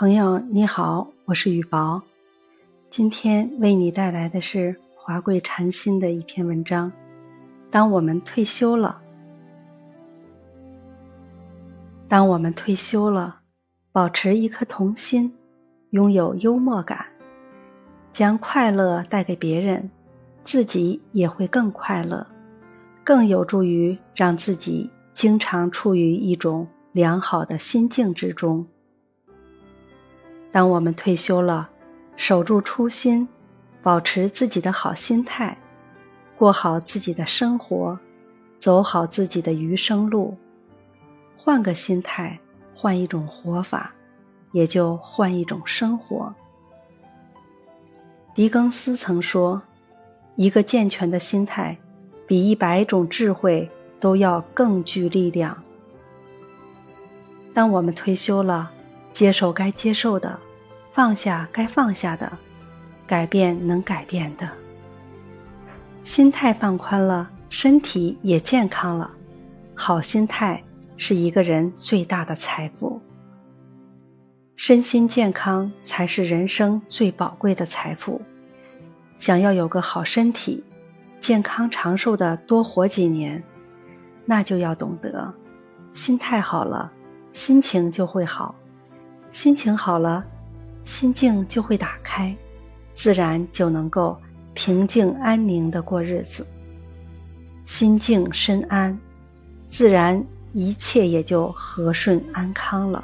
朋友你好，我是雨薄，今天为你带来的是华贵禅心的一篇文章。当我们退休了，当我们退休了，保持一颗童心，拥有幽默感，将快乐带给别人，自己也会更快乐，更有助于让自己经常处于一种良好的心境之中。当我们退休了，守住初心，保持自己的好心态，过好自己的生活，走好自己的余生路，换个心态，换一种活法，也就换一种生活。狄更斯曾说：“一个健全的心态，比一百种智慧都要更具力量。”当我们退休了。接受该接受的，放下该放下的，改变能改变的。心态放宽了，身体也健康了。好心态是一个人最大的财富。身心健康才是人生最宝贵的财富。想要有个好身体，健康长寿的多活几年，那就要懂得，心态好了，心情就会好。心情好了，心境就会打开，自然就能够平静安宁的过日子。心静身安，自然一切也就和顺安康了。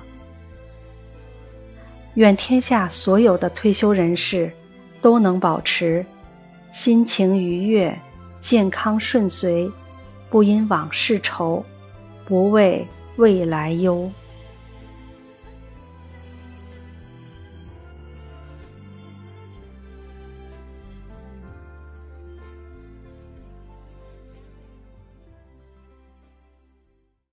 愿天下所有的退休人士都能保持心情愉悦、健康顺遂，不因往事愁，不为未来忧。